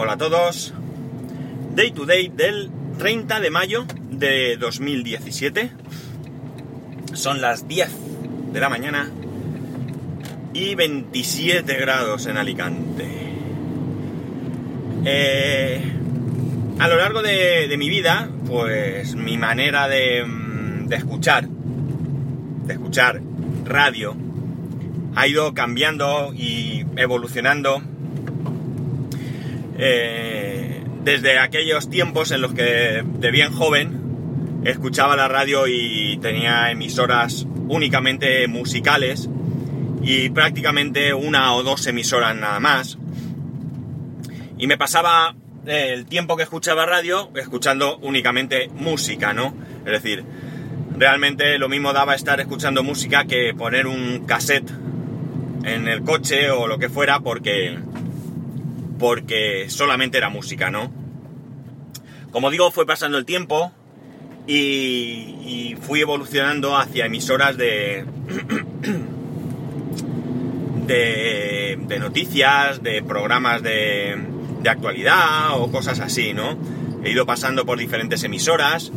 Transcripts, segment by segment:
Hola a todos. Day to day del 30 de mayo de 2017. Son las 10 de la mañana y 27 grados en Alicante. Eh, a lo largo de, mi vida, pues mi manera de, de escuchar, de escuchar radio, ha ido cambiando y evolucionando eh, desde aquellos tiempos en los que de bien joven escuchaba la radio y tenía emisoras únicamente musicales y prácticamente una o dos emisoras nada más. Y me pasaba el tiempo que escuchaba radio escuchando únicamente música, ¿no? Es decir, realmente lo mismo daba estar escuchando música que poner un cassette en el coche o lo que fuera porque porque solamente era música, ¿no? Como digo, fue pasando el tiempo y, fui evolucionando hacia emisoras de, de, noticias, de programas de, de actualidad o cosas así, ¿no? He ido pasando por diferentes emisoras,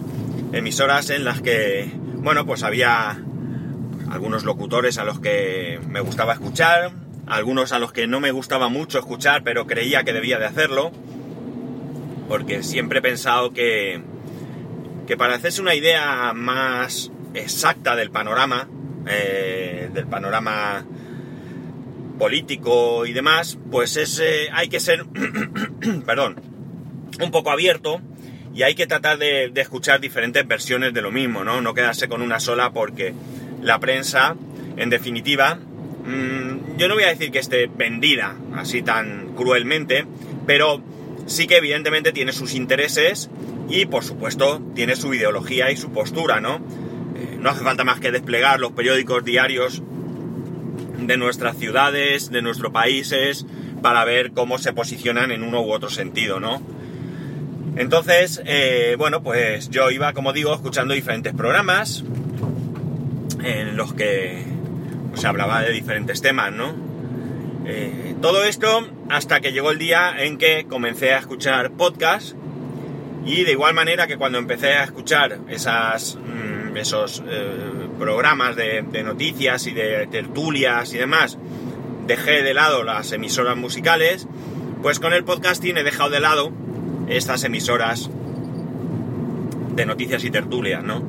emisoras en las que, bueno, pues había algunos locutores a los que me gustaba escuchar, algunos a los que no me gustaba mucho escuchar, pero creía que debía de hacerlo, porque siempre he pensado que, que para hacerse una idea más exacta del panorama, eh, del panorama político y demás, pues es, eh, hay que ser, perdón, un poco abierto y hay que tratar de, de, escuchar diferentes versiones de lo mismo, ¿no? No quedarse con una sola porque la prensa, en definitiva, Mm, yo no voy a decir que esté vendida así tan cruelmente, pero sí que evidentemente tiene sus intereses y por supuesto tiene su ideología y su postura, ¿no? Eh, no hace falta más que desplegar los periódicos diarios de nuestras ciudades, de nuestros países, para ver cómo se posicionan en uno u otro sentido, ¿no? Entonces, eh, bueno, pues yo iba, como digo, escuchando diferentes programas en los que se hablaba de diferentes temas, ¿no? Eh, todo esto hasta que llegó el día en que comencé a escuchar podcasts y de igual manera que cuando empecé a escuchar mm, esos eh, programas de, noticias y de tertulias y demás, dejé de lado las emisoras musicales, pues con el podcasting he dejado de lado estas emisoras de noticias y tertulias, ¿no?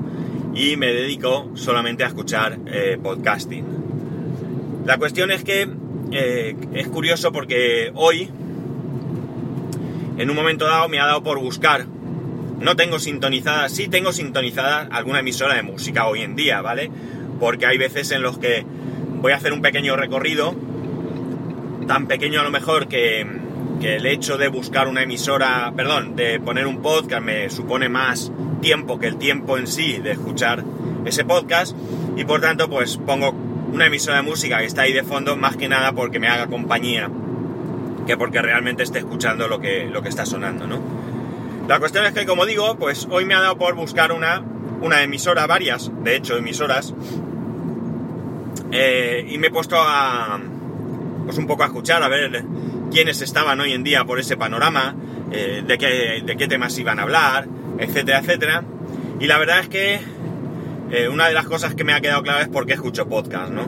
Y me dedico solamente a escuchar eh, podcasting. La cuestión es que eh, es curioso porque hoy, en un momento dado, me ha dado por buscar. No tengo sintonizada, sí tengo sintonizada alguna emisora de música hoy en día, ¿vale? Porque hay veces en los que voy a hacer un pequeño recorrido, tan pequeño a lo mejor que, que el hecho de buscar una emisora, perdón, de poner un podcast me supone más tiempo que el tiempo en sí de escuchar ese podcast y por tanto pues pongo una emisora de música que está ahí de fondo más que nada porque me haga compañía que porque realmente esté escuchando lo que, lo que está sonando, ¿no? La cuestión es que, como digo, pues hoy me ha dado por buscar una, una emisora, varias, de hecho, emisoras, eh, y me he puesto a, pues un poco a escuchar, a ver quiénes estaban hoy en día por ese panorama, eh, de, qué, de qué temas iban a hablar, etcétera, etcétera. Y la verdad es que eh, una de las cosas que me ha quedado clara es por qué escucho podcast, ¿no?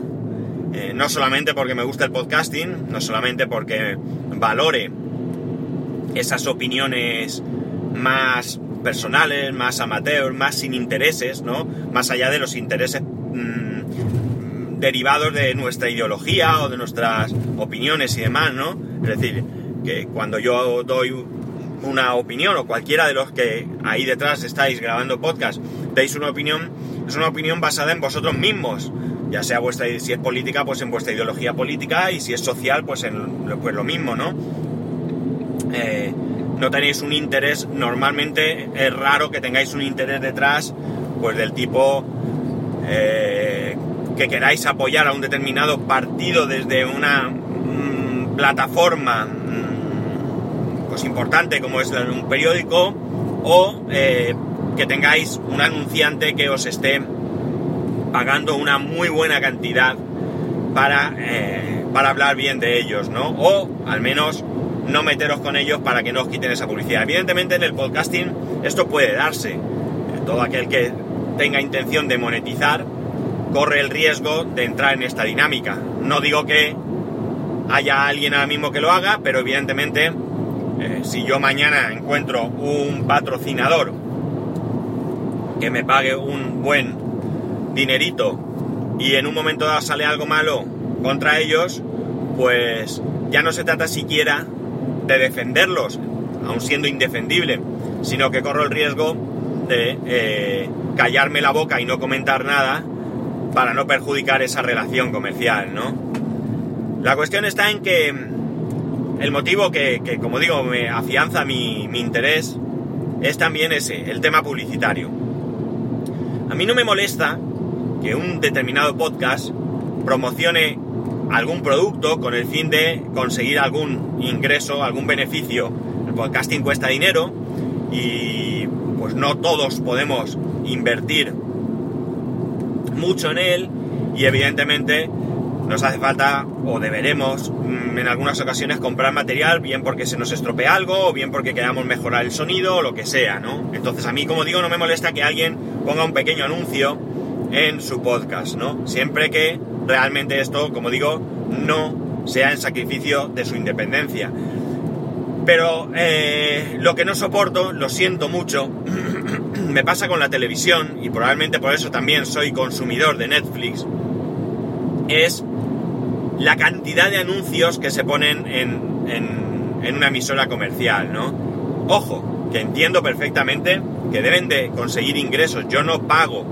Eh, no solamente porque me gusta el podcasting, no solamente porque valore esas opiniones más personales, más amateur, más sin intereses, ¿no? Más allá de los intereses mm, derivados de nuestra ideología o de nuestras opiniones y demás, ¿no? Es decir, que cuando yo doy una opinión o cualquiera de los que ahí detrás estáis grabando podcast deis una opinión, es una opinión basada en vosotros mismos, ya sea vuestra, si es política, pues en vuestra ideología política, y si es social, pues en pues lo mismo, ¿no? Eh, no tenéis un interés, normalmente es raro que tengáis un interés detrás, pues del tipo eh, que queráis apoyar a un determinado partido desde una mm, plataforma mm, pues importante como es un periódico o eh, que tengáis un anunciante que os esté pagando una muy buena cantidad para, eh, para hablar bien de ellos, ¿no? O al menos no meteros con ellos para que no os quiten esa publicidad. Evidentemente en el podcasting esto puede darse. Todo aquel que tenga intención de monetizar corre el riesgo de entrar en esta dinámica. No digo que haya alguien ahora mismo que lo haga, pero evidentemente eh, si yo mañana encuentro un patrocinador que me pague un buen dinerito y en un momento dado sale algo malo contra ellos, pues ya no se trata siquiera de defenderlos, aun siendo indefendible, sino que corro el riesgo de eh, callarme la boca y no comentar nada para no perjudicar esa relación comercial, ¿no? La cuestión está en que el motivo que, como digo, me afianza mi, mi interés es también ese, el tema publicitario. A mí no me molesta que un determinado podcast promocione algún producto con el fin de conseguir algún ingreso, algún beneficio. El podcasting cuesta dinero y pues no todos podemos invertir mucho en él y evidentemente nos hace falta o deberemos mm, en algunas ocasiones comprar material, bien porque se nos estropea algo o bien porque queramos mejorar el sonido o lo que sea, ¿no? Entonces a mí, como digo, no me molesta que alguien ponga un pequeño anuncio en su podcast, ¿no? Siempre que realmente esto, como digo, no sea en sacrificio de su independencia. Pero eh, lo que no soporto, lo siento mucho, me pasa con la televisión, y probablemente por eso también soy consumidor de Netflix, es la cantidad de anuncios que se ponen en, en, una emisora comercial, ¿no? Ojo, que entiendo perfectamente que deben de conseguir ingresos. Yo no pago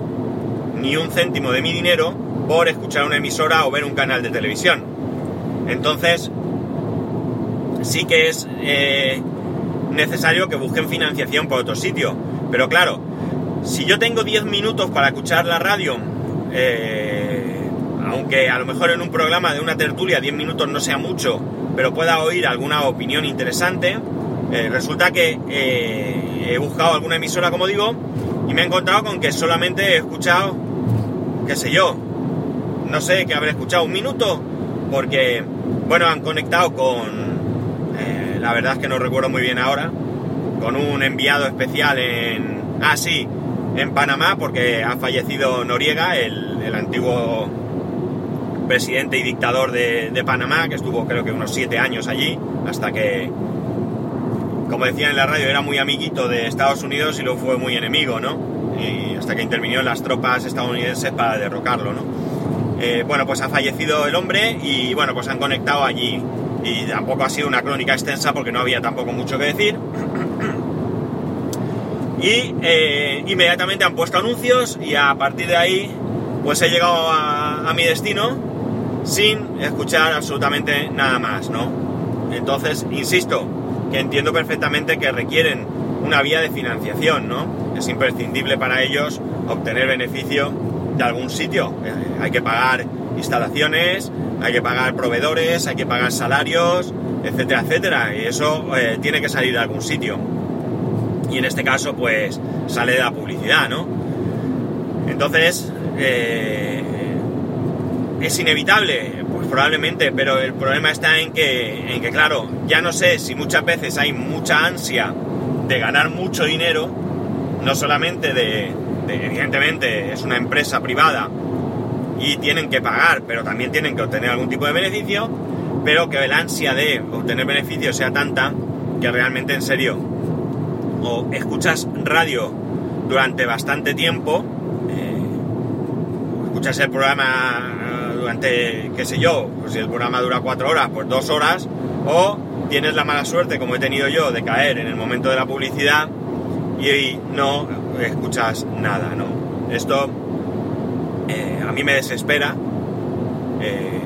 ni un céntimo de mi dinero por escuchar una emisora o ver un canal de televisión. Entonces, sí que es eh, necesario que busquen financiación por otro sitio. Pero claro, si yo tengo 10 minutos para escuchar la radio, eh, aunque a lo mejor en un programa de una tertulia 10 minutos no sea mucho, pero pueda oír alguna opinión interesante, eh, resulta que he buscado alguna emisora, como digo, y me he encontrado con que solamente he escuchado, qué sé yo, no sé, que habré escuchado un minuto, porque, bueno, han conectado con, eh, la verdad es que no recuerdo muy bien ahora, con un enviado especial en, ah, sí, en Panamá, porque ha fallecido Noriega, el, antiguo presidente y dictador de, de, Panamá, que estuvo creo que unos siete años allí, hasta que, como decía en la radio, era muy amiguito de Estados Unidos y luego fue muy enemigo, ¿no? Y hasta que intervino las tropas estadounidenses para derrocarlo, ¿no? Eh, bueno, pues ha fallecido el hombre y bueno, pues han conectado allí. Y tampoco ha sido una crónica extensa porque no había tampoco mucho que decir. y eh, inmediatamente han puesto anuncios y a partir de ahí pues he llegado a, a mi destino sin escuchar absolutamente nada más, ¿no? Entonces, insisto, entiendo perfectamente que requieren una vía de financiación, ¿no? Es imprescindible para ellos obtener beneficio de algún sitio. Eh, hay que pagar instalaciones, hay que pagar proveedores, hay que pagar salarios, etcétera, etcétera. Y eso eh, tiene que salir de algún sitio. Y en este caso, pues sale de la publicidad, ¿no? Entonces, eh, ¿es inevitable? Probablemente, pero el problema está en que, en que, claro, ya no sé si muchas veces hay mucha ansia de ganar mucho dinero, no solamente de, evidentemente es una empresa privada y tienen que pagar, pero también tienen que obtener algún tipo de beneficio, pero que el ansia de obtener beneficio sea tanta que realmente en serio o escuchas radio durante bastante tiempo, eh, escuchas el programa durante, qué sé yo, pues si el programa dura cuatro horas, pues dos horas, o tienes la mala suerte, como he tenido yo, de caer en el momento de la publicidad y no escuchas nada, ¿no? Esto eh, a mí me desespera, eh,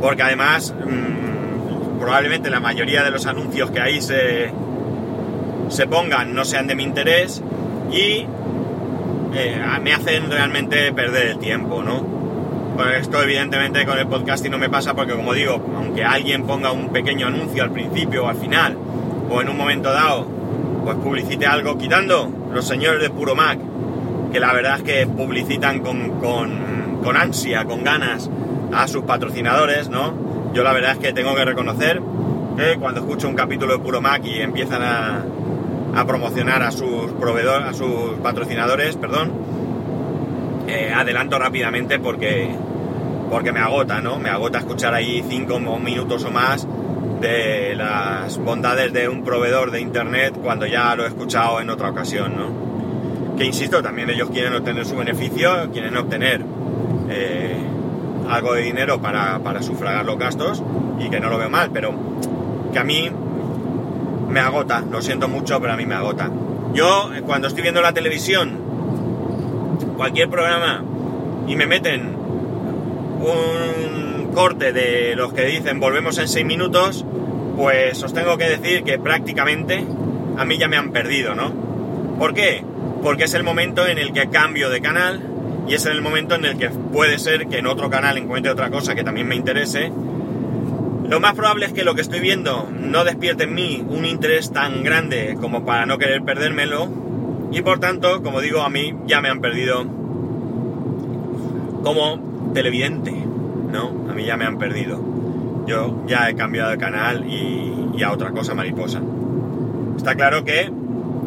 porque además mm, probablemente la mayoría de los anuncios que ahí se, se pongan no sean de mi interés y eh, me hacen realmente perder el tiempo, ¿no? Esto evidentemente con el podcasting no me pasa porque como digo, aunque alguien ponga un pequeño anuncio al principio o al final, o en un momento dado, pues publicite algo, quitando los señores de Puro Mac, que la verdad es que publicitan con, con, ansia, con ganas a sus patrocinadores, ¿no? Yo la verdad es que tengo que reconocer ¿eh? cuando escucho un capítulo de Puro Mac y empiezan a, a promocionar a sus proveedores, a sus patrocinadores, perdón, eh, adelanto rápidamente porque, porque me agota, ¿no? Me agota escuchar ahí cinco minutos o más de las bondades de un proveedor de internet cuando ya lo he escuchado en otra ocasión, ¿no? Que insisto, también ellos quieren obtener su beneficio, quieren obtener eh, algo de dinero para, para sufragar los gastos y que no lo veo mal, pero que a mí me agota, lo siento mucho, pero a mí me agota. Yo, eh, cuando estoy viendo la televisión, cualquier programa, y me meten un corte de los que dicen volvemos en 6 minutos, pues os tengo que decir que prácticamente a mí ya me han perdido, ¿no? ¿Por qué? Porque es el momento en el que cambio de canal y es el momento en el que puede ser que en otro canal encuentre otra cosa que también me interese lo más probable es que lo que estoy viendo no despierte en mí un interés tan grande como para no querer perdérmelo y por tanto, como digo, a mí ya me han perdido como televidente, ¿no? A mí ya me han perdido. Yo ya he cambiado de canal y, a otra cosa mariposa. Está claro que,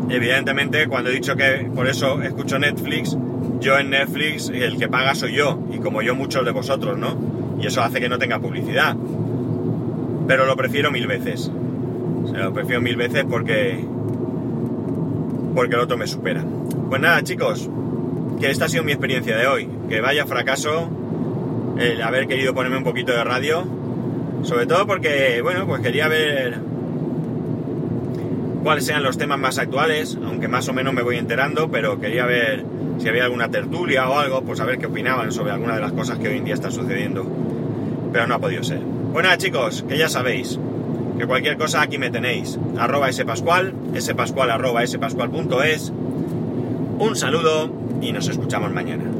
evidentemente, cuando he dicho que por eso escucho Netflix, yo en Netflix el que paga soy yo y como yo muchos de vosotros, ¿no? Y eso hace que no tenga publicidad pero lo prefiero mil veces. lo prefiero mil veces porque porque el otro me supera. Pues nada, chicos, que esta ha sido mi experiencia de hoy. Que vaya fracaso el haber querido ponerme un poquito de radio. Sobre todo porque, bueno, pues quería ver cuáles sean los temas más actuales, aunque más o menos me voy enterando, pero quería ver si había alguna tertulia o algo, pues a ver qué opinaban sobre alguna de las cosas que hoy en día están sucediendo. Pero no ha podido ser. Bueno pues chicos, que ya sabéis, que cualquier cosa aquí me tenéis. Arroba spascual, spascual arroba spascual.es. Un saludo y nos escuchamos mañana.